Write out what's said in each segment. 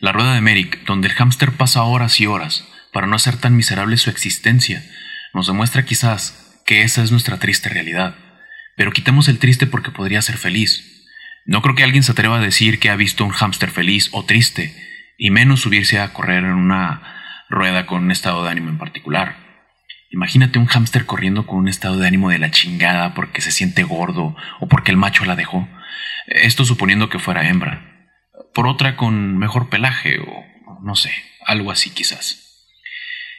La rueda de Merrick, donde el hámster pasa horas y horas para no hacer tan miserable su existencia, nos demuestra quizás que esa es nuestra triste realidad. Pero quitemos el triste porque podría ser feliz. No creo que alguien se atreva a decir que ha visto un hámster feliz o triste, y menos subirse a correr en una rueda con un estado de ánimo en particular. Imagínate un hámster corriendo con un estado de ánimo de la chingada porque se siente gordo o porque el macho la dejó. Esto suponiendo que fuera hembra. Por otra con mejor pelaje o no sé, algo así quizás.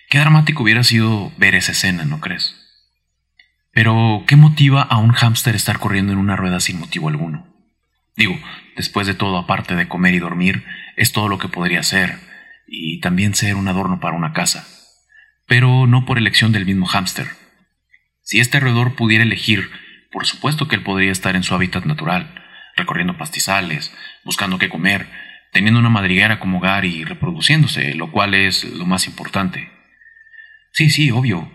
Qué dramático hubiera sido ver esa escena, ¿no crees? Pero, ¿qué motiva a un hámster estar corriendo en una rueda sin motivo alguno? Digo, después de todo, aparte de comer y dormir, es todo lo que podría ser, y también ser un adorno para una casa pero no por elección del mismo hámster. Si este roedor pudiera elegir, por supuesto que él podría estar en su hábitat natural, recorriendo pastizales, buscando qué comer, teniendo una madriguera como hogar y reproduciéndose, lo cual es lo más importante. Sí, sí, obvio.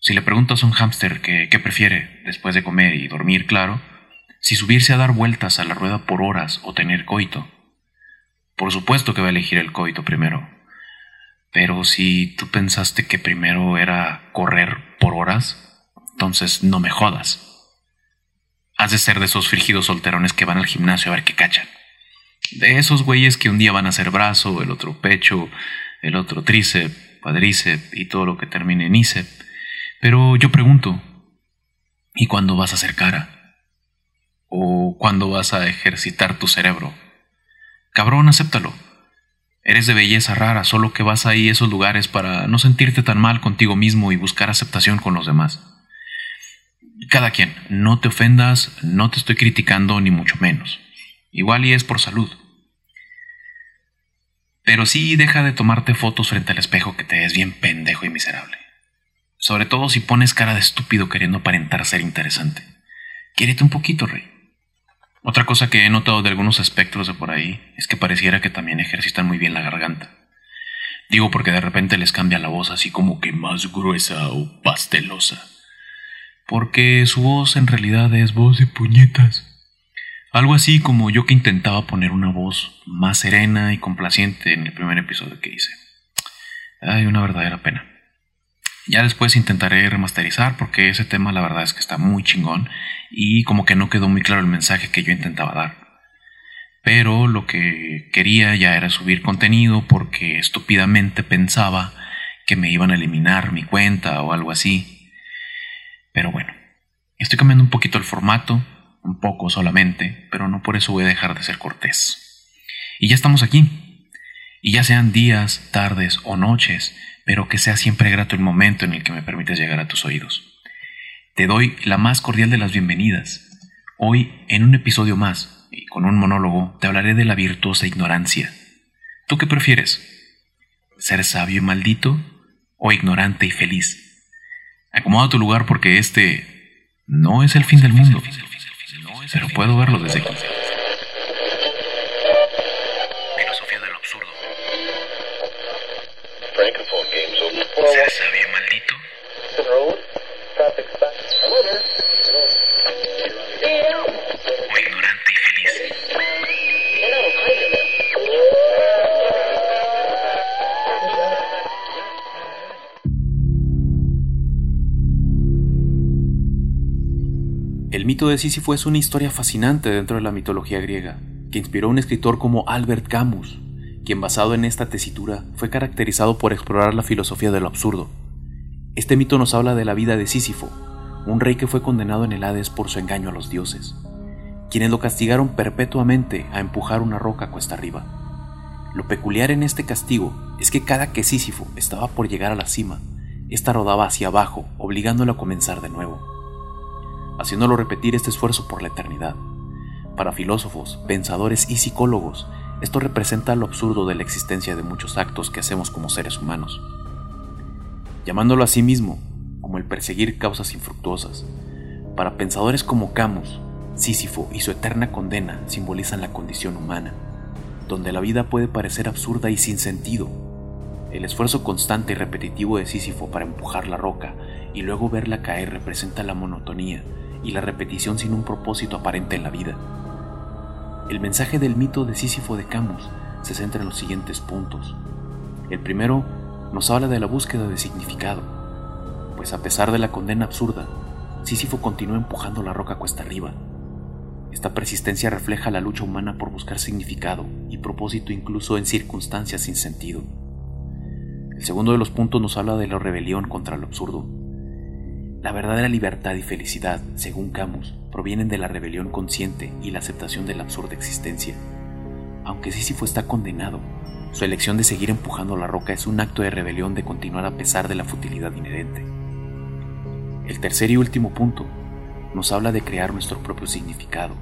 Si le preguntas a un hámster qué prefiere después de comer y dormir, claro, si subirse a dar vueltas a la rueda por horas o tener coito. Por supuesto que va a elegir el coito primero. Pero si tú pensaste que primero era correr por horas, entonces no me jodas. Has de ser de esos frigidos solterones que van al gimnasio a ver qué cachan. De esos güeyes que un día van a hacer brazo, el otro pecho, el otro tríceps, cuadríceps y todo lo que termine en ícep. Pero yo pregunto, ¿y cuándo vas a hacer cara? ¿O cuándo vas a ejercitar tu cerebro? Cabrón, acéptalo. Eres de belleza rara, solo que vas ahí a esos lugares para no sentirte tan mal contigo mismo y buscar aceptación con los demás. Cada quien, no te ofendas, no te estoy criticando ni mucho menos. Igual y es por salud. Pero sí deja de tomarte fotos frente al espejo que te ves bien pendejo y miserable. Sobre todo si pones cara de estúpido queriendo aparentar ser interesante. Quiérete un poquito, rey. Otra cosa que he notado de algunos espectros de por ahí es que pareciera que también ejercitan muy bien la garganta. Digo porque de repente les cambia la voz así como que más gruesa o pastelosa. Porque su voz en realidad es voz de puñetas. Algo así como yo que intentaba poner una voz más serena y complaciente en el primer episodio que hice. Hay una verdadera pena. Ya después intentaré remasterizar porque ese tema la verdad es que está muy chingón y como que no quedó muy claro el mensaje que yo intentaba dar. Pero lo que quería ya era subir contenido porque estúpidamente pensaba que me iban a eliminar mi cuenta o algo así. Pero bueno, estoy cambiando un poquito el formato, un poco solamente, pero no por eso voy a dejar de ser cortés. Y ya estamos aquí. Y ya sean días, tardes o noches, pero que sea siempre grato el momento en el que me permites llegar a tus oídos. Te doy la más cordial de las bienvenidas. Hoy, en un episodio más, y con un monólogo, te hablaré de la virtuosa ignorancia. ¿Tú qué prefieres? ¿Ser sabio y maldito o ignorante y feliz? Acomoda tu lugar porque este no es el fin del mundo, pero puedo verlo desde aquí. Mito de Sísifo es una historia fascinante dentro de la mitología griega, que inspiró a un escritor como Albert Camus, quien basado en esta tesitura fue caracterizado por explorar la filosofía de lo absurdo. Este mito nos habla de la vida de Sísifo, un rey que fue condenado en el Hades por su engaño a los dioses, quienes lo castigaron perpetuamente a empujar una roca cuesta arriba. Lo peculiar en este castigo es que cada que Sísifo estaba por llegar a la cima, ésta rodaba hacia abajo, obligándolo a comenzar de nuevo, haciéndolo repetir este esfuerzo por la eternidad. Para filósofos, pensadores y psicólogos, esto representa lo absurdo de la existencia de muchos actos que hacemos como seres humanos, llamándolo a sí mismo como el perseguir causas infructuosas. Para pensadores como Camus, Sísifo y su eterna condena simbolizan la condición humana, donde la vida puede parecer absurda y sin sentido. El esfuerzo constante y repetitivo de Sísifo para empujar la roca y luego verla caer representa la monotonía y la repetición sin un propósito aparente en la vida. El mensaje del mito de Sísifo de Camus se centra en los siguientes puntos. El primero nos habla de la búsqueda de significado, pues a pesar de la condena absurda, Sísifo continúa empujando la roca cuesta arriba. Esta persistencia refleja la lucha humana por buscar significado y propósito incluso en circunstancias sin sentido. El segundo de los puntos nos habla de la rebelión contra lo absurdo. La verdadera libertad y felicidad, según Camus, provienen de la rebelión consciente y la aceptación de la absurda existencia. Aunque Sísifo está condenado, su elección de seguir empujando la roca es un acto de rebelión de continuar a pesar de la futilidad inherente. El tercer y último punto nos habla de crear nuestro propio significado.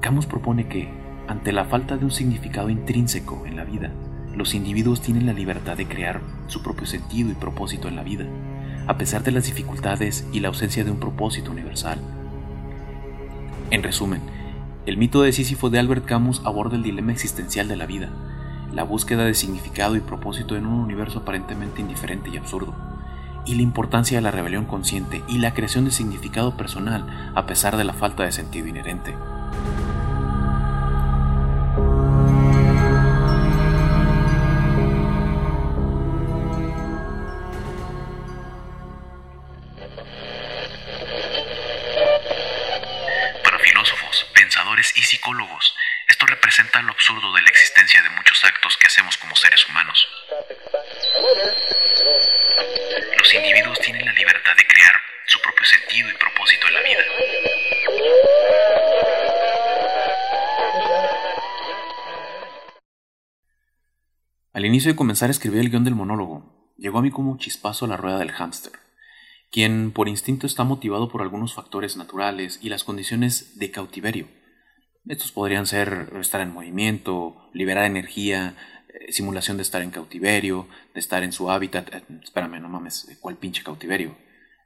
Camus propone que, ante la falta de un significado intrínseco en la vida, los individuos tienen la libertad de crear su propio sentido y propósito en la vida, a pesar de las dificultades y la ausencia de un propósito universal. En resumen, el mito de Sísifo de Albert Camus aborda el dilema existencial de la vida, la búsqueda de significado y propósito en un universo aparentemente indiferente y absurdo, y la importancia de la rebelión consciente y la creación de significado personal a pesar de la falta de sentido inherente. Esto representa lo absurdo de la existencia de muchos actos que hacemos como seres humanos. Los individuos tienen la libertad de crear su propio sentido y propósito en la vida. Al inicio de comenzar a escribir el guion del monólogo, llegó a mí como un chispazo a la rueda del hámster, quien por instinto está motivado por algunos factores naturales y las condiciones de cautiverio. Estos podrían ser estar en movimiento, liberar energía, eh, simulación de estar en cautiverio, de estar en su hábitat. Eh, espérame, no mames, ¿cuál pinche cautiverio?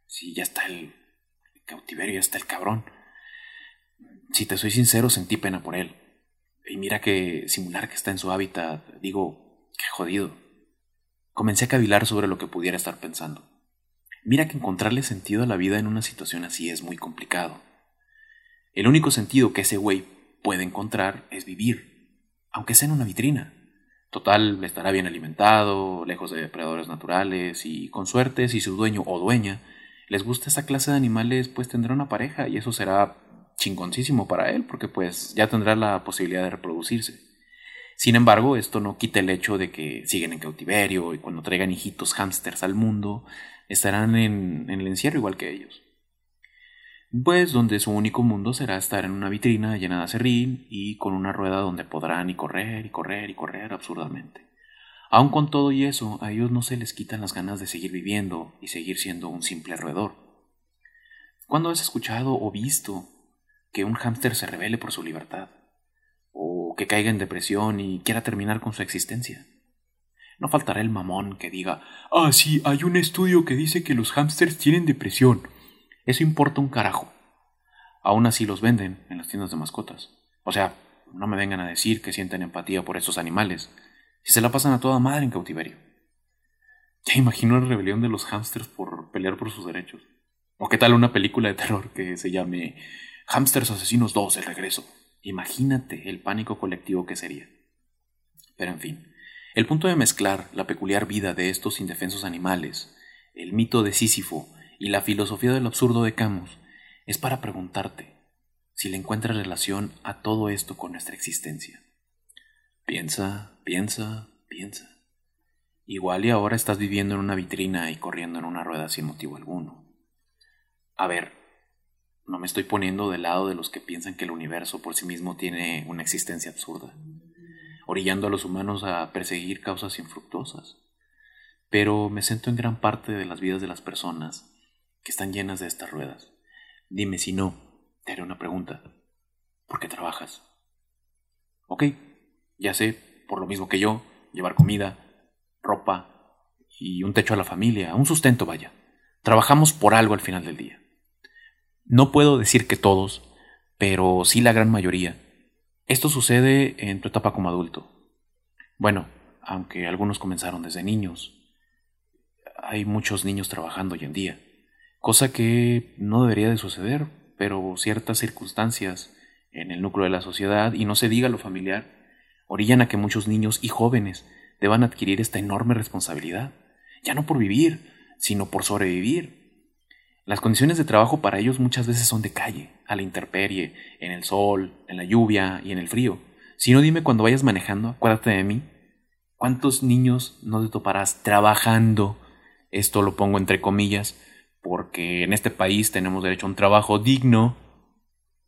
Si ya está el cautiverio, ya está el cabrón. Si te soy sincero, sentí pena por él. Y mira que simular que está en su hábitat, digo, qué jodido. Comencé a cavilar sobre lo que pudiera estar pensando. Mira que encontrarle sentido a la vida en una situación así es muy complicado. El único sentido que ese güey puede encontrar es vivir, aunque sea en una vitrina. Total, estará bien alimentado, lejos de depredadores naturales y con suerte si su dueño o dueña les gusta esa clase de animales, pues tendrá una pareja y eso será chingoncísimo para él porque pues ya tendrá la posibilidad de reproducirse. Sin embargo, esto no quita el hecho de que siguen en cautiverio y cuando traigan hijitos hámsters al mundo, estarán en, en el encierro igual que ellos. Pues donde su único mundo será estar en una vitrina llena de acerrín y con una rueda donde podrán y correr y correr y correr absurdamente. Aun con todo y eso, a ellos no se les quitan las ganas de seguir viviendo y seguir siendo un simple roedor. ¿Cuándo has escuchado o visto que un hámster se revele por su libertad? ¿O que caiga en depresión y quiera terminar con su existencia? No faltará el mamón que diga, ah, sí, hay un estudio que dice que los hámsters tienen depresión. Eso importa un carajo. Aún así los venden en las tiendas de mascotas. O sea, no me vengan a decir que sienten empatía por estos animales, si se la pasan a toda madre en cautiverio. Ya imagino la rebelión de los hámsters por pelear por sus derechos. O qué tal una película de terror que se llame Hámsters Asesinos 2, el regreso. Imagínate el pánico colectivo que sería. Pero en fin, el punto de mezclar la peculiar vida de estos indefensos animales, el mito de Sísifo y la filosofía del absurdo de Camus es para preguntarte si le encuentras relación a todo esto con nuestra existencia. Piensa, piensa, piensa. Igual y ahora estás viviendo en una vitrina y corriendo en una rueda sin motivo alguno. A ver, no me estoy poniendo del lado de los que piensan que el universo por sí mismo tiene una existencia absurda, orillando a los humanos a perseguir causas infructuosas. Pero me siento en gran parte de las vidas de las personas que están llenas de estas ruedas. Dime si no, te haré una pregunta. ¿Por qué trabajas? Ok, ya sé, por lo mismo que yo, llevar comida, ropa y un techo a la familia, un sustento vaya. Trabajamos por algo al final del día. No puedo decir que todos, pero sí la gran mayoría. Esto sucede en tu etapa como adulto. Bueno, aunque algunos comenzaron desde niños. Hay muchos niños trabajando hoy en día cosa que no debería de suceder, pero ciertas circunstancias en el núcleo de la sociedad, y no se diga lo familiar, orillan a que muchos niños y jóvenes deban adquirir esta enorme responsabilidad, ya no por vivir, sino por sobrevivir. Las condiciones de trabajo para ellos muchas veces son de calle, a la intemperie, en el sol, en la lluvia y en el frío. Si no, dime cuando vayas manejando, acuérdate de mí. ¿Cuántos niños no te toparás trabajando? Esto lo pongo entre comillas, porque en este país tenemos derecho a un trabajo digno,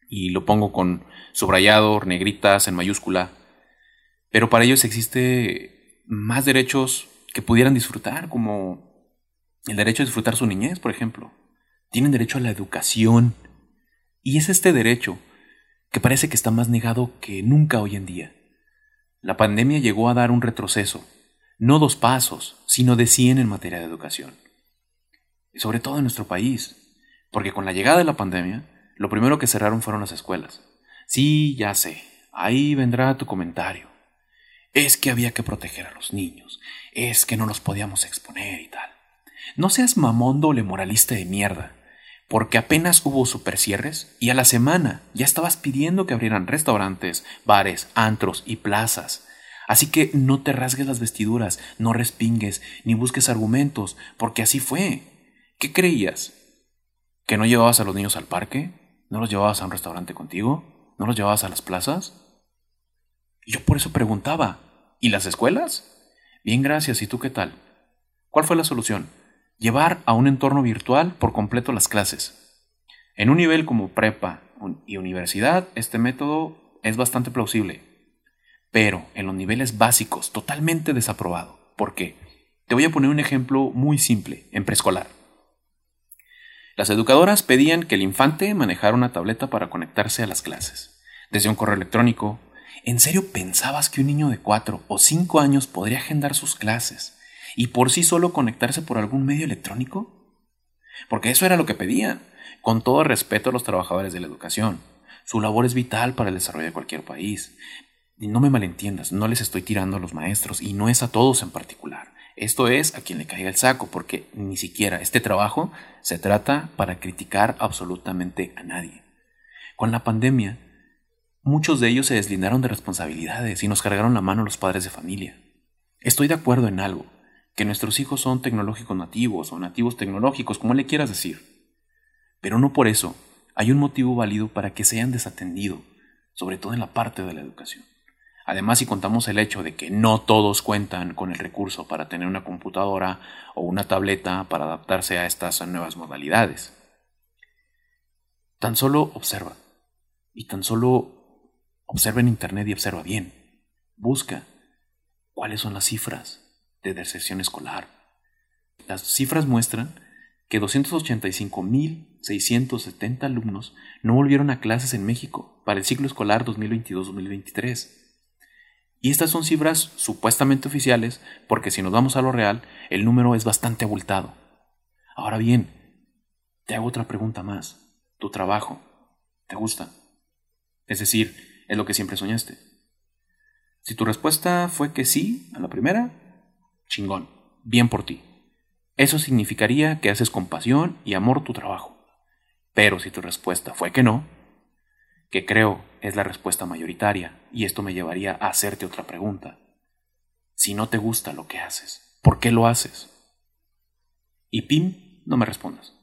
y lo pongo con subrayado, negritas, en mayúscula. Pero para ellos existe más derechos que pudieran disfrutar, como el derecho a disfrutar su niñez, por ejemplo. Tienen derecho a la educación. Y es este derecho que parece que está más negado que nunca hoy en día. La pandemia llegó a dar un retroceso, no dos pasos, sino de cien en materia de educación. Sobre todo en nuestro país, porque con la llegada de la pandemia, lo primero que cerraron fueron las escuelas. Sí, ya sé, ahí vendrá tu comentario. Es que había que proteger a los niños, es que no los podíamos exponer y tal. No seas mamón doble moralista de mierda, porque apenas hubo supercierres y a la semana ya estabas pidiendo que abrieran restaurantes, bares, antros y plazas. Así que no te rasgues las vestiduras, no respingues, ni busques argumentos, porque así fue. ¿Qué creías? ¿Que no llevabas a los niños al parque? ¿No los llevabas a un restaurante contigo? ¿No los llevabas a las plazas? yo por eso preguntaba, ¿y las escuelas? Bien, gracias, ¿y tú qué tal? ¿Cuál fue la solución? Llevar a un entorno virtual por completo las clases. En un nivel como prepa y universidad, este método es bastante plausible. Pero en los niveles básicos, totalmente desaprobado. ¿Por qué? Te voy a poner un ejemplo muy simple, en preescolar. Las educadoras pedían que el infante manejara una tableta para conectarse a las clases. Desde un correo electrónico. ¿En serio pensabas que un niño de 4 o 5 años podría agendar sus clases y por sí solo conectarse por algún medio electrónico? Porque eso era lo que pedían, con todo respeto a los trabajadores de la educación. Su labor es vital para el desarrollo de cualquier país. Y no me malentiendas, no les estoy tirando a los maestros y no es a todos en particular. Esto es a quien le caiga el saco, porque ni siquiera este trabajo se trata para criticar absolutamente a nadie. Con la pandemia, muchos de ellos se deslindaron de responsabilidades y nos cargaron la mano los padres de familia. Estoy de acuerdo en algo, que nuestros hijos son tecnológicos nativos o nativos tecnológicos, como le quieras decir. Pero no por eso hay un motivo válido para que se hayan desatendido, sobre todo en la parte de la educación. Además, si contamos el hecho de que no todos cuentan con el recurso para tener una computadora o una tableta para adaptarse a estas nuevas modalidades. Tan solo observa. Y tan solo observa en Internet y observa bien. Busca cuáles son las cifras de deserción escolar. Las cifras muestran que 285.670 alumnos no volvieron a clases en México para el ciclo escolar 2022-2023. Y estas son cifras supuestamente oficiales, porque si nos vamos a lo real, el número es bastante abultado. Ahora bien, te hago otra pregunta más. ¿Tu trabajo te gusta? Es decir, ¿es lo que siempre soñaste? Si tu respuesta fue que sí a la primera, chingón, bien por ti. Eso significaría que haces con pasión y amor tu trabajo. Pero si tu respuesta fue que no, que creo es la respuesta mayoritaria, y esto me llevaría a hacerte otra pregunta. Si no te gusta lo que haces, ¿por qué lo haces? Y pim, no me respondas,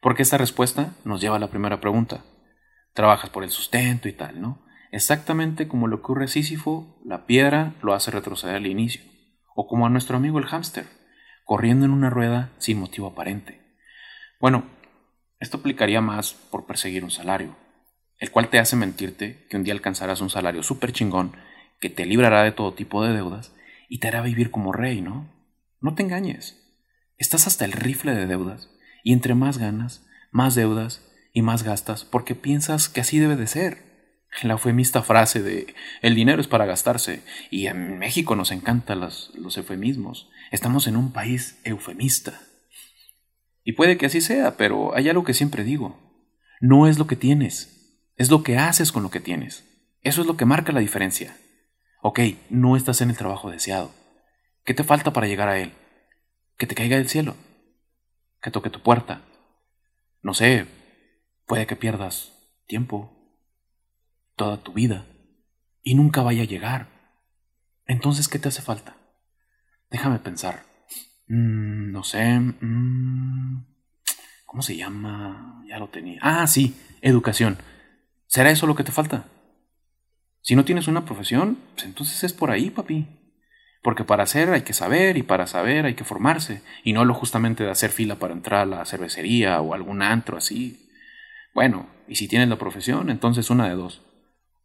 porque esta respuesta nos lleva a la primera pregunta. Trabajas por el sustento y tal, ¿no? Exactamente como le ocurre a Sísifo, la piedra lo hace retroceder al inicio, o como a nuestro amigo el hámster, corriendo en una rueda sin motivo aparente. Bueno, esto aplicaría más por perseguir un salario, el cual te hace mentirte que un día alcanzarás un salario súper chingón que te librará de todo tipo de deudas y te hará vivir como rey, ¿no? No te engañes. Estás hasta el rifle de deudas y entre más ganas, más deudas y más gastas porque piensas que así debe de ser. La eufemista frase de el dinero es para gastarse y en México nos encantan los, los eufemismos. Estamos en un país eufemista. Y puede que así sea, pero hay algo que siempre digo. No es lo que tienes, es lo que haces con lo que tienes. Eso es lo que marca la diferencia. Ok, no estás en el trabajo deseado. ¿Qué te falta para llegar a él? Que te caiga del cielo. Que toque tu puerta. No sé, puede que pierdas tiempo, toda tu vida, y nunca vaya a llegar. Entonces, ¿qué te hace falta? Déjame pensar. Mm, no sé. Mm, ¿Cómo se llama? Ya lo tenía. Ah, sí, educación. ¿Será eso lo que te falta? Si no tienes una profesión, pues entonces es por ahí, papi. Porque para hacer hay que saber y para saber hay que formarse. Y no lo justamente de hacer fila para entrar a la cervecería o algún antro así. Bueno, y si tienes la profesión, entonces una de dos.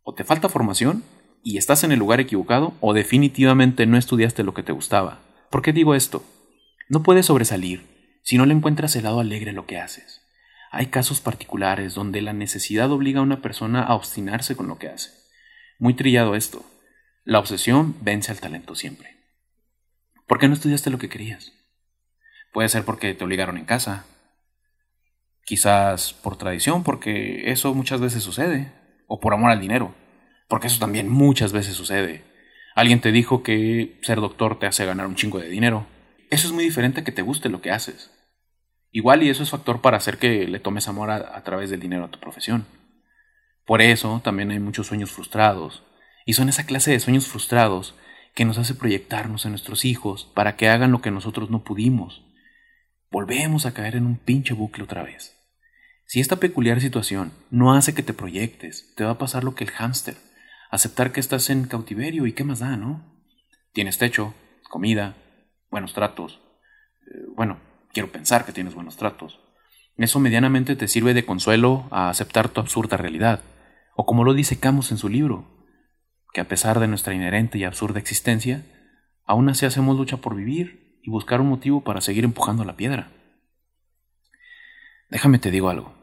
O te falta formación y estás en el lugar equivocado o definitivamente no estudiaste lo que te gustaba. ¿Por qué digo esto? No puedes sobresalir si no le encuentras el lado alegre a lo que haces. Hay casos particulares donde la necesidad obliga a una persona a obstinarse con lo que hace. Muy trillado esto. La obsesión vence al talento siempre. ¿Por qué no estudiaste lo que querías? Puede ser porque te obligaron en casa. Quizás por tradición, porque eso muchas veces sucede. O por amor al dinero porque eso también muchas veces sucede. Alguien te dijo que ser doctor te hace ganar un chingo de dinero. Eso es muy diferente a que te guste lo que haces. Igual y eso es factor para hacer que le tomes amor a, través del dinero a tu profesión. Por eso también hay muchos sueños frustrados. Y son esa clase de sueños frustrados que nos hace proyectarnos en nuestros hijos para que hagan lo que nosotros no pudimos. Volvemos a caer en un pinche bucle otra vez. Si esta peculiar situación no hace que te proyectes, te va a pasar lo que el hámster aceptar que estás en cautiverio y qué más da, ¿no? Tienes techo, comida, buenos tratos. Eh, bueno, quiero pensar que tienes buenos tratos. Eso medianamente te sirve de consuelo a aceptar tu absurda realidad. O como lo dice Camus en su libro, que a pesar de nuestra inherente y absurda existencia, aún así hacemos lucha por vivir y buscar un motivo para seguir empujando la piedra. Déjame te digo algo.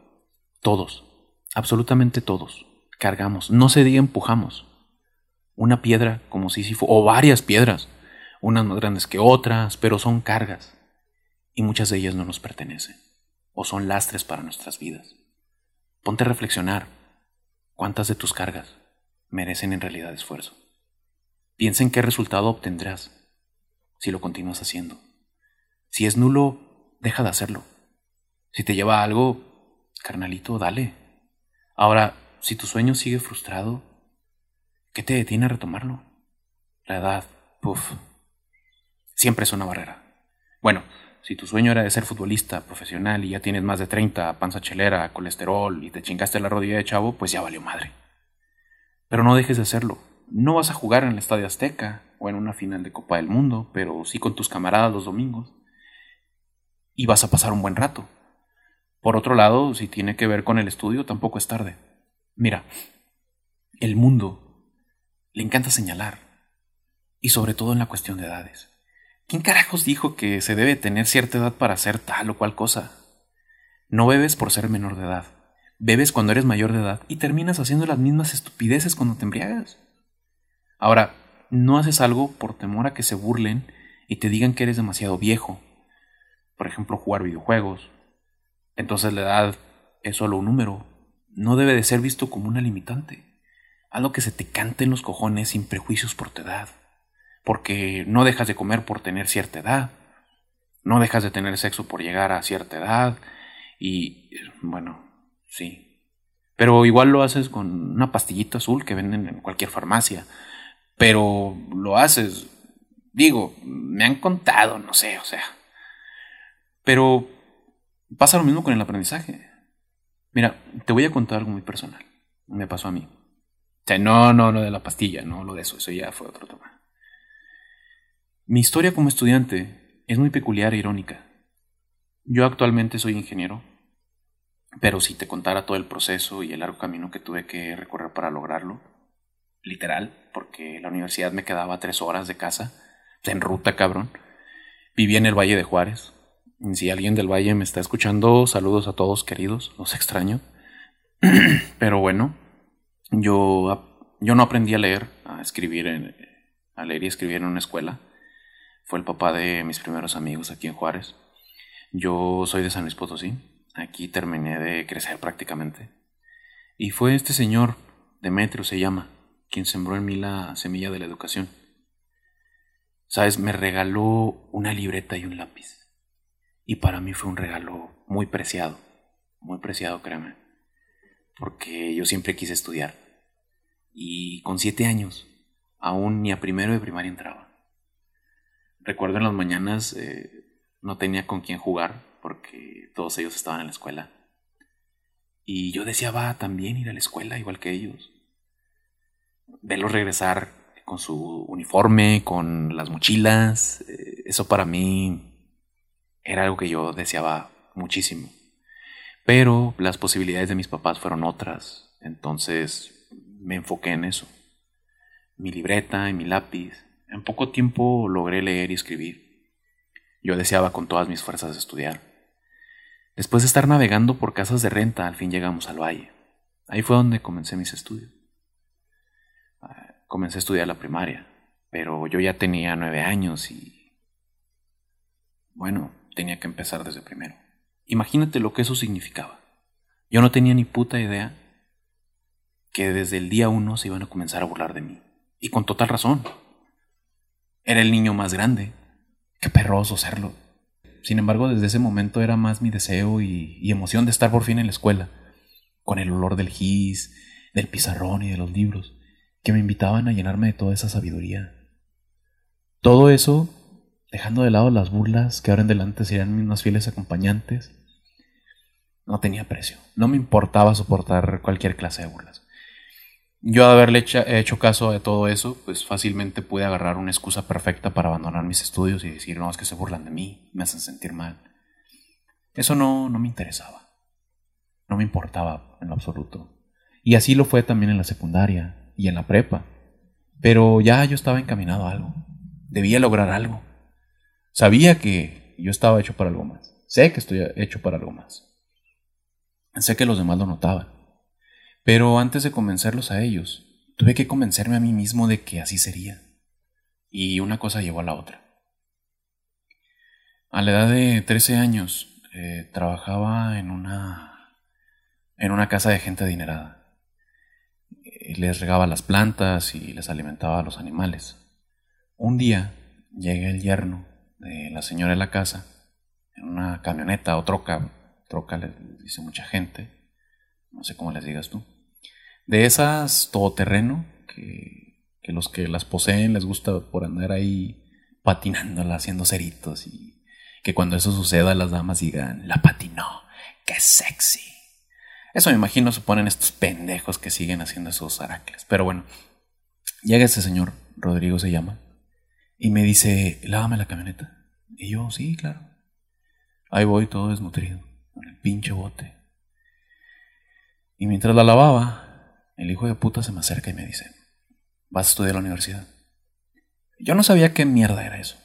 Todos, absolutamente todos, cargamos, no se diga empujamos. Una piedra como Sísifo, o varias piedras, unas más grandes que otras, pero son cargas, y muchas de ellas no nos pertenecen, o son lastres para nuestras vidas. Ponte a reflexionar, ¿cuántas de tus cargas merecen en realidad esfuerzo? Piensa en qué resultado obtendrás si lo continúas haciendo. Si es nulo, deja de hacerlo. Si te lleva a algo, carnalito, dale. Ahora, si tu sueño sigue frustrado, ¿qué te detiene a retomarlo? La edad, puff, siempre es una barrera. Bueno, si tu sueño era de ser futbolista profesional y ya tienes más de 30, panza chelera, colesterol y te chingaste la rodilla de chavo, pues ya valió madre. Pero no dejes de hacerlo. No vas a jugar en el Estadio Azteca o en una final de Copa del Mundo, pero sí con tus camaradas los domingos. Y vas a pasar un buen rato. Por otro lado, si tiene que ver con el estudio, tampoco es tarde. Mira, el mundo le encanta señalar, y sobre todo en la cuestión de edades. ¿Quién carajos dijo que se debe tener cierta edad para hacer tal o cual cosa? No bebes por ser menor de edad, bebes cuando eres mayor de edad y terminas haciendo las mismas estupideces cuando te embriagas. Ahora, no haces algo por temor a que se burlen y te digan que eres demasiado viejo. Por ejemplo, jugar videojuegos. Entonces la edad es solo un número, no debe de ser visto como una limitante. Algo que se te cante en los cojones sin prejuicios por tu edad. Porque no dejas de comer por tener cierta edad. No dejas de tener sexo por llegar a cierta edad. Y bueno, sí. Pero igual lo haces con una pastillita azul que venden en cualquier farmacia. Pero lo haces, digo, me han contado, no sé, o sea. Pero pasa lo mismo con el aprendizaje. Mira, te voy a contar algo muy personal. Me pasó a mí. O sea, no, no, lo de la pastilla, no lo de eso, eso ya fue otro tema. Mi historia como estudiante es muy peculiar e irónica. Yo actualmente soy ingeniero, pero si te contara todo el proceso y el largo camino que tuve que recorrer para lograrlo, literal, porque la universidad me quedaba tres horas de casa, en ruta, cabrón. Vivía en el Valle de Juárez, si alguien del Valle me está escuchando, saludos a todos queridos, los extraño. Pero bueno, yo, yo no aprendí a leer, a escribir, en, a leer y escribir en una escuela. Fue el papá de mis primeros amigos aquí en Juárez. Yo soy de San Luis Potosí. Aquí terminé de crecer prácticamente. Y fue este señor, Demetrio se llama, quien sembró en mí la semilla de la educación. Sabes, me regaló una libreta y un lápiz. Y para mí fue un regalo muy preciado, muy preciado, créeme, porque yo siempre quise estudiar. Y con siete años Aún ni a primero de primaria entraba. Recuerdo en las mañanas eh, no tenía con quién jugar porque todos ellos estaban en la escuela. Y yo deseaba también ir a la escuela igual que ellos. Verlos regresar con su uniforme, con las mochilas, eh, eso para mí era algo que yo deseaba muchísimo. Pero las posibilidades de mis papás fueron otras, entonces me enfoqué en eso. Mi libreta y mi lápiz. En poco tiempo logré leer y escribir. Yo deseaba con todas mis fuerzas estudiar. Después de estar navegando por casas de renta, al fin llegamos al valle. Ahí fue donde comencé mis estudios. Ah, comencé a estudiar la primaria, pero yo ya tenía nueve años y... Bueno, tenía que empezar desde primero. Imagínate lo que eso significaba. Yo no tenía ni puta idea que desde el día uno se iban a comenzar a burlar de mí. Y con total razón. Era el niño más grande. Qué perroso serlo. Sin embargo, desde ese momento era más mi deseo y, emoción de estar por fin en la escuela, con el olor del gis, del pizarrón y de los libros, que me invitaban a llenarme de toda esa sabiduría. Todo eso dejando de lado las burlas que ahora en delante serían mis más fieles acompañantes, no tenía precio. No me importaba soportar cualquier clase de burlas. Yo de haberle hecho caso de todo eso, pues fácilmente pude agarrar una excusa perfecta para abandonar mis estudios y decir, no, es que se burlan de mí, me hacen sentir mal. Eso no, no me interesaba. No me importaba en lo absoluto. Y así lo fue también en la secundaria y en la prepa. Pero ya yo estaba encaminado a algo. Debía lograr algo. Sabía que yo estaba hecho para algo más. Sé que estoy hecho para algo más. Sé que los demás lo notaban. Pero antes de convencerlos a ellos, tuve que convencerme a mí mismo de que así sería. Y una cosa llevó a la otra. A la edad de 13 años, eh, trabajaba en una, en una casa de gente adinerada. Eh, les regaba las plantas y les alimentaba a los animales. Un día llegué el yerno de la señora de la casa en una camioneta o troca, troca le dice mucha gente, no sé cómo les digas tú, de esas todoterreno que, que los que las poseen les gusta por andar ahí patinándola, haciendo ceritos y que cuando eso suceda las damas digan, la patinó, qué sexy. Eso me imagino suponen estos pendejos que siguen haciendo esos aracles. Pero bueno, llega ese señor, Rodrigo se llama, y me dice, lávame la camioneta. Y yo, sí, claro. Ahí voy todo desnutrido, con el pinche bote. Y mientras la lavaba, el hijo de puta se me acerca y me dice, ¿vas a estudiar a la universidad? Yo no sabía qué mierda era eso.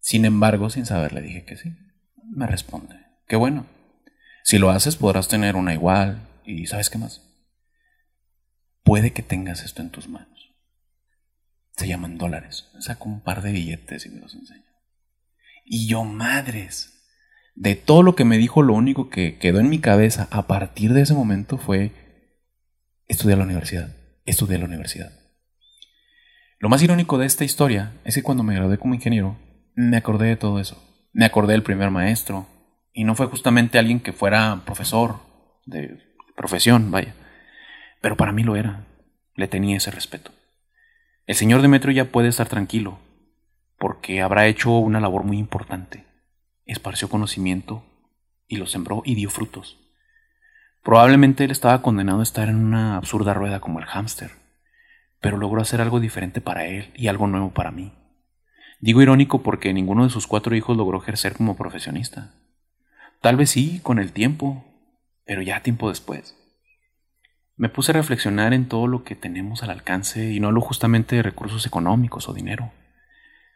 Sin embargo, sin saber, le dije que sí. Me responde, qué bueno. Si lo haces podrás tener una igual y ¿sabes qué más? Puede que tengas esto en tus manos. Se llaman dólares. Saco un par de billetes y me los enseño. Y yo, madres, de todo lo que me dijo, lo único que quedó en mi cabeza a partir de ese momento fue estudiar la universidad, estudiar la universidad. Lo más irónico de esta historia es que cuando me gradué como ingeniero, me acordé de todo eso. Me acordé del primer maestro, y no fue justamente alguien que fuera profesor de profesión, vaya. Pero para mí lo era. Le tenía ese respeto. El señor Demetrio ya puede estar tranquilo, porque habrá hecho una labor muy importante. Esparció conocimiento y lo sembró y dio frutos. Probablemente él estaba condenado a estar en una absurda rueda como el hámster, pero logró hacer algo diferente para él y algo nuevo para mí. Digo irónico porque ninguno de sus cuatro hijos logró ejercer como profesionista. Tal vez sí, con el tiempo, pero ya tiempo después. Me puse a reflexionar en todo lo que tenemos al alcance y no hablo justamente de recursos económicos o dinero.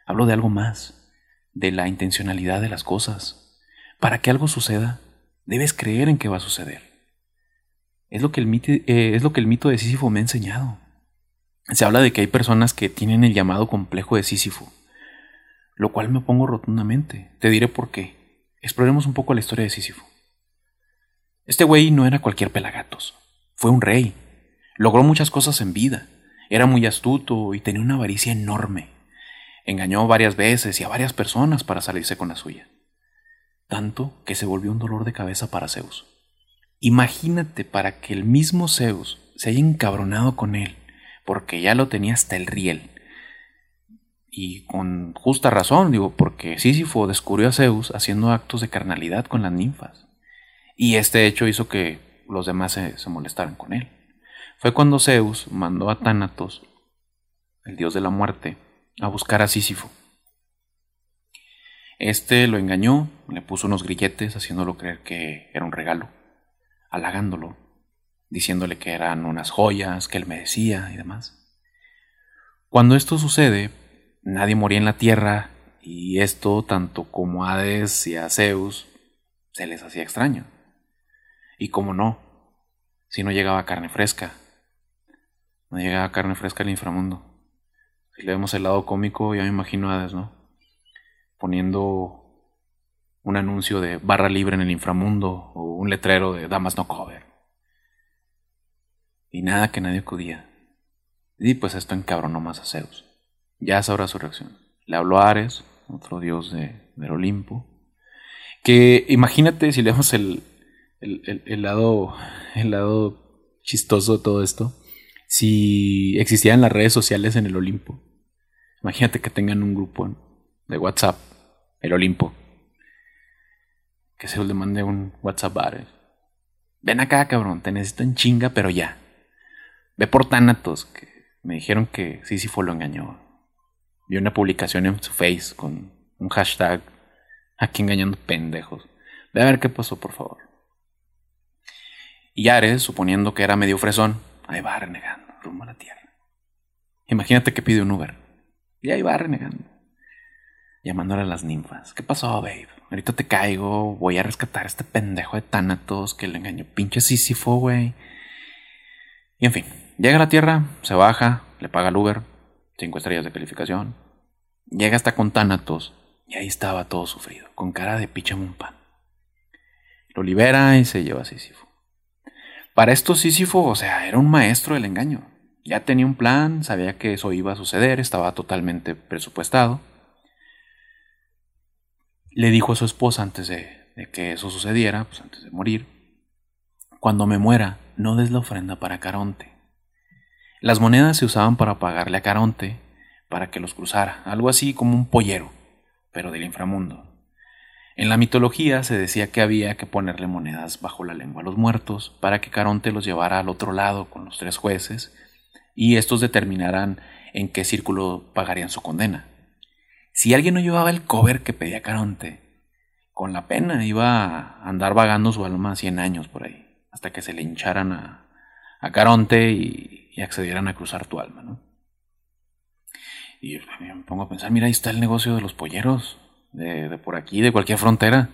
Hablo de algo más, de la intencionalidad de las cosas. Para que algo suceda, debes creer en que va a suceder. Es lo que el mito, eh, es lo que el mito de Sísifo me ha enseñado. Se habla de que hay personas que tienen el llamado complejo de Sísifo, lo cual me opongo rotundamente. Te diré por qué. Exploremos un poco la historia de Sísifo. Este güey no era cualquier pelagatos. Fue un rey. Logró muchas cosas en vida. Era muy astuto y tenía una avaricia enorme. Engañó varias veces y a varias personas para salirse con la suya. Tanto que se volvió un dolor de cabeza para Zeus. Imagínate para que el mismo Zeus se haya encabronado con él porque ya lo tenía hasta el riel. Y con justa razón, digo, porque Sísifo descubrió a Zeus haciendo actos de carnalidad con las ninfas. Y este hecho hizo que los demás se, molestaran con él. Fue cuando Zeus mandó a Tánatos, el dios de la muerte, a buscar a Sísifo. Este lo engañó, le puso unos grilletes haciéndolo creer que era un regalo, halagándolo, diciéndole que eran unas joyas, que él merecía y demás. Cuando esto sucede, nadie moría en la tierra y esto, tanto como a Hades y a Zeus, se les hacía extraño. Y como no, si no llegaba carne fresca, no llegaba carne fresca al inframundo. Si le vemos el lado cómico, ya me imagino a Hades, ¿no? Poniendo un anuncio de barra libre en el inframundo o un letrero de damas no cover. Y nada que nadie acudía. Y pues esto encabronó más a Zeus. Ya sabrá su reacción. Le habló a Ares, otro dios de, del Olimpo. Que imagínate si leemos el, el, el, lado, el lado chistoso de todo esto. Si existieran las redes sociales en el Olimpo. Imagínate que tengan un grupo de WhatsApp, el Olimpo. Que se le mande un WhatsApp a Ares. Ven acá, cabrón, te necesito en chinga, pero ya. Ve por Thanatos, que me dijeron que Sísifo lo engañó. Vi una publicación en su face con un hashtag aquí engañando pendejos. Ve a ver qué pasó, por favor. Y Ares, suponiendo que era medio fresón, ahí va renegando, rumbo a la tierra. Imagínate que pide un Uber. Y ahí va renegando. Llamándole a las ninfas. ¿Qué pasó, babe? Ahorita te caigo. Voy a rescatar a este pendejo de Thanatos que le engañó. Pinche Sísifo, güey. Y en fin, llega a la Tierra, se baja, le paga el Uber, cinco estrellas de calificación. Llega hasta con Thanatos y ahí estaba todo sufrido, con cara de pan. Lo libera y se lleva a Sísifo. Para esto Sísifo, o sea, era un maestro del engaño. Ya tenía un plan, sabía que eso iba a suceder, estaba totalmente presupuestado. Le dijo a su esposa antes de, que eso sucediera, pues antes de morir, cuando me muera, no des la ofrenda para Caronte. Las monedas se usaban para pagarle a Caronte para que los cruzara, algo así como un pollero, pero del inframundo. En la mitología se decía que había que ponerle monedas bajo la lengua a los muertos para que Caronte los llevara al otro lado con los tres jueces y estos determinaran en qué círculo pagarían su condena. Si alguien no llevaba el cover que pedía Caronte, con la pena iba a andar vagando su alma cien años por ahí hasta que se le hincharan a, Caronte y, accedieran a cruzar tu alma, ¿no? Y me pongo a pensar, mira, ahí está el negocio de los polleros, de, por aquí, de cualquier frontera.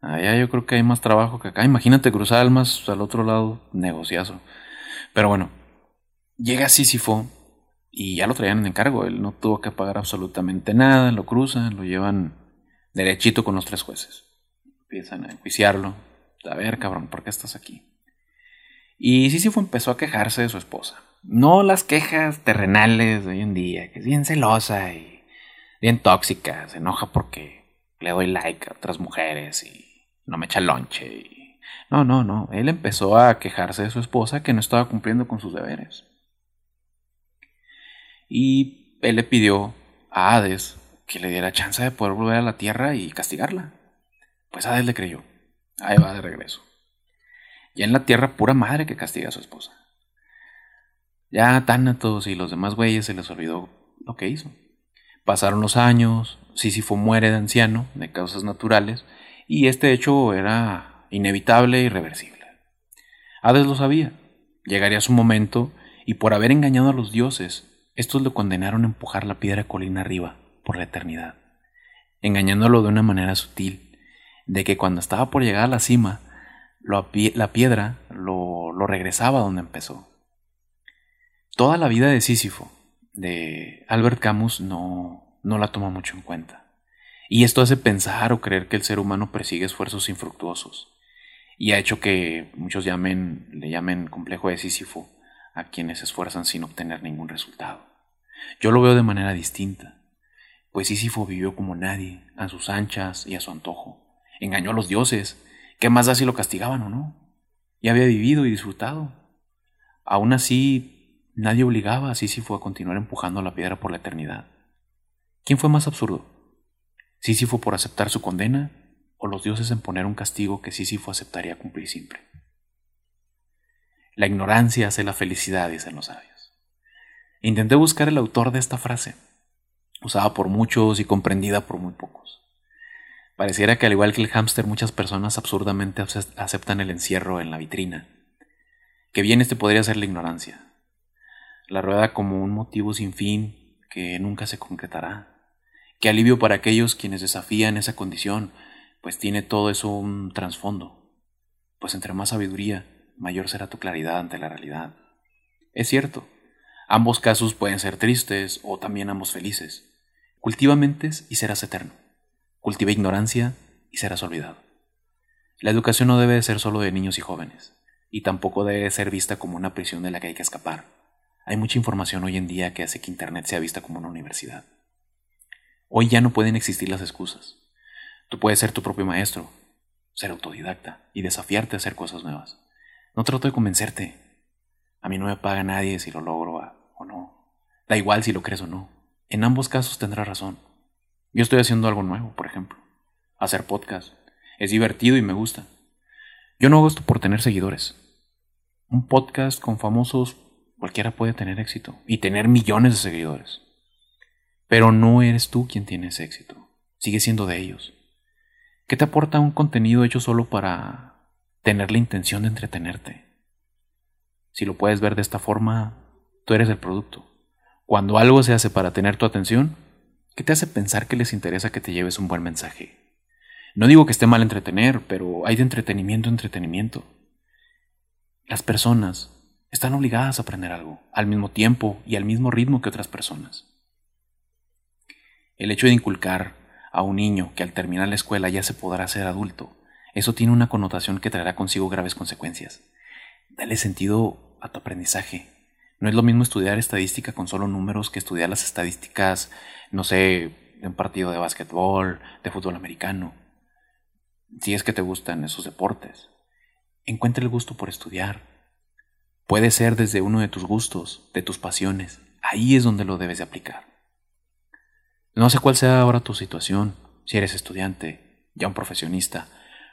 Allá yo creo que hay más trabajo que acá. Imagínate cruzar almas al otro lado, negociazo. Pero bueno, llega Sísifo y ya lo traían en encargo. Él no tuvo que pagar absolutamente nada, lo cruzan, lo llevan derechito con los tres jueces. Empiezan a enjuiciarlo, a ver, cabrón, ¿por qué estás aquí? Y Sísifo empezó a quejarse de su esposa. No las quejas terrenales de hoy en día, que es bien celosa y bien tóxica, se enoja porque le doy like a otras mujeres y no me echa lonche. No, no, no, él empezó a quejarse de su esposa que no estaba cumpliendo con sus deberes. Y él le pidió a Hades que le diera chance de poder volver a la tierra y castigarla. Pues Hades le creyó. Ahí va de regreso. Ya en la tierra, pura madre que castiga a su esposa. Ya a Tánatos y los demás güeyes se les olvidó lo que hizo. Pasaron los años, Sísifo muere de anciano, de causas naturales, y este hecho era inevitable e irreversible. Hades lo sabía. Llegaría su momento, y por haber engañado a los dioses, estos lo condenaron a empujar la piedra colina arriba, por la eternidad, engañándolo de una manera sutil de que cuando estaba por llegar a la cima, la piedra lo, regresaba donde empezó. Toda la vida de Sísifo, de Albert Camus, no, no la toma mucho en cuenta. Y esto hace pensar o creer que el ser humano persigue esfuerzos infructuosos. Y ha hecho que muchos llamen, le llamen complejo de Sísifo a quienes se esfuerzan sin obtener ningún resultado. Yo lo veo de manera distinta, pues Sísifo vivió como nadie, a sus anchas y a su antojo engañó a los dioses. ¿Qué más da si lo castigaban o no? Ya había vivido y disfrutado. Aún así, Nadie obligaba a Sísifo a continuar empujando la piedra por la eternidad. ¿Quién fue más absurdo? ¿Sísifo por aceptar su condena o los dioses en poner un castigo que Sísifo aceptaría cumplir siempre? La ignorancia hace la felicidad, dicen los sabios. Intenté buscar el autor de esta frase, usada por muchos y comprendida por muy pocos. Pareciera que al igual que el hámster muchas personas absurdamente aceptan el encierro en la vitrina. Que bien este podría ser la ignorancia. La rueda como un motivo sin fin que nunca se concretará. Qué alivio para aquellos quienes desafían esa condición, pues tiene todo eso un trasfondo. Pues entre más sabiduría, mayor será tu claridad ante la realidad. Es cierto, ambos casos pueden ser tristes o también ambos felices. Cultiva mentes y serás eterno. Cultiva ignorancia y serás olvidado. La educación no debe ser solo de niños y jóvenes, y tampoco debe ser vista como una prisión de la que hay que escapar. Hay mucha información hoy en día que hace que Internet sea vista como una universidad. Hoy ya no pueden existir las excusas. Tú puedes ser tu propio maestro, ser autodidacta y desafiarte a hacer cosas nuevas. No trato de convencerte. A mí no me paga nadie si lo logro o no. Da igual si lo crees o no. En ambos casos tendrás razón. Yo estoy haciendo algo nuevo, por ejemplo. Hacer podcast. Es divertido y me gusta. Yo no hago esto por tener seguidores. Un podcast con famosos cualquiera puede tener éxito y tener millones de seguidores. Pero no eres tú quien tiene ese éxito. Sigue siendo de ellos. ¿Qué te aporta un contenido hecho solo para tener la intención de entretenerte? Si lo puedes ver de esta forma, tú eres el producto. Cuando algo se hace para tener tu atención, ¿qué te hace pensar que les interesa que te lleves un buen mensaje? No digo que esté mal entretener, pero hay de entretenimiento a entretenimiento. Las personas están obligadas a aprender algo, al mismo tiempo y al mismo ritmo que otras personas. El hecho de inculcar a un niño que al terminar la escuela ya se podrá ser adulto, eso tiene una connotación que traerá consigo graves consecuencias. Dale sentido a tu aprendizaje. No es lo mismo estudiar estadística con solo números que estudiar las estadísticas, no sé, de un partido de básquetbol, de fútbol americano. Si es que te gustan esos deportes, encuentra el gusto por estudiar. Puede ser desde uno de tus gustos, de tus pasiones. Ahí es donde lo debes de aplicar. No sé cuál sea ahora tu situación, si eres estudiante, ya un profesionista,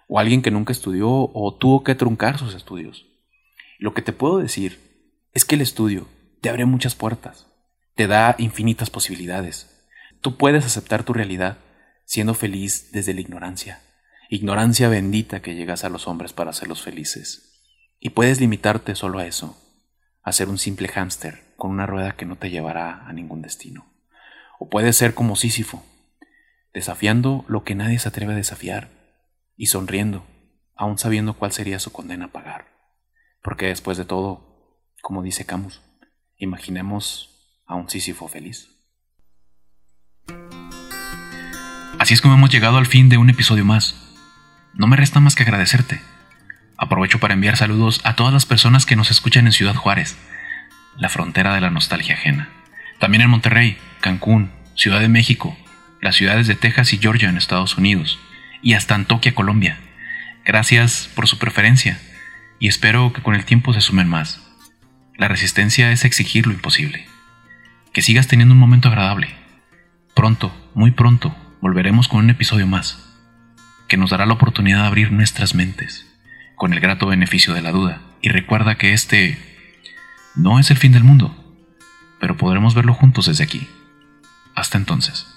o alguien que nunca estudió o tuvo que truncar sus estudios. Lo que te puedo decir es que el estudio te abre muchas puertas, te da infinitas posibilidades. Tú puedes aceptar tu realidad siendo feliz desde la ignorancia, ignorancia bendita que llegas a los hombres para hacerlos felices. Y puedes limitarte solo a eso, a ser un simple hámster con una rueda que no te llevará a ningún destino. O puede ser como Sísifo, desafiando lo que nadie se atreve a desafiar y sonriendo, aún sabiendo cuál sería su condena a pagar. Porque después de todo, como dice Camus, imaginemos a un Sísifo feliz. Así es como hemos llegado al fin de un episodio más. No me resta más que agradecerte. Aprovecho para enviar saludos a todas las personas que nos escuchan en Ciudad Juárez, la frontera de la nostalgia ajena. También en Monterrey, Cancún, Ciudad de México, las ciudades de Texas y Georgia en Estados Unidos, y hasta Antoquia, Colombia. Gracias por su preferencia, y espero que con el tiempo se sumen más. La resistencia es exigir lo imposible. Que sigas teniendo un momento agradable. Pronto, muy pronto, volveremos con un episodio más, que nos dará la oportunidad de abrir nuestras mentes, con el grato beneficio de la duda. Y recuerda que este no es el fin del mundo pero podremos verlo juntos desde aquí. Hasta entonces.